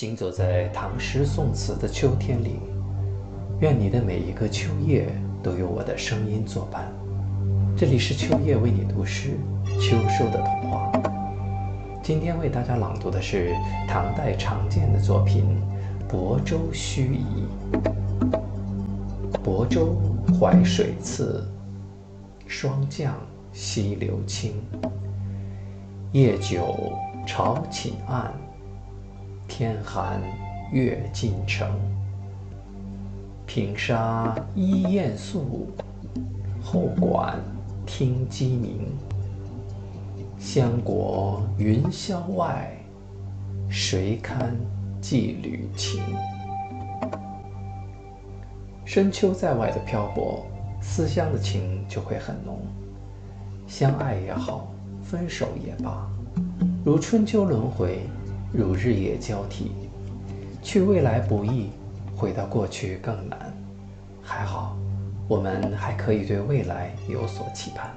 行走在唐诗宋词的秋天里，愿你的每一个秋夜都有我的声音作伴。这里是秋夜为你读诗，秋收的童话。今天为大家朗读的是唐代常见的作品《泊舟盱眙》。亳州淮水次，霜降溪流清。夜久潮寝暗。天寒月尽城，平沙依雁宿，后馆听鸡鸣。相国云霄外，谁堪寄旅情？深秋在外的漂泊，思乡的情就会很浓。相爱也好，分手也罢，如春秋轮回。如日夜交替，去未来不易，回到过去更难。还好，我们还可以对未来有所期盼。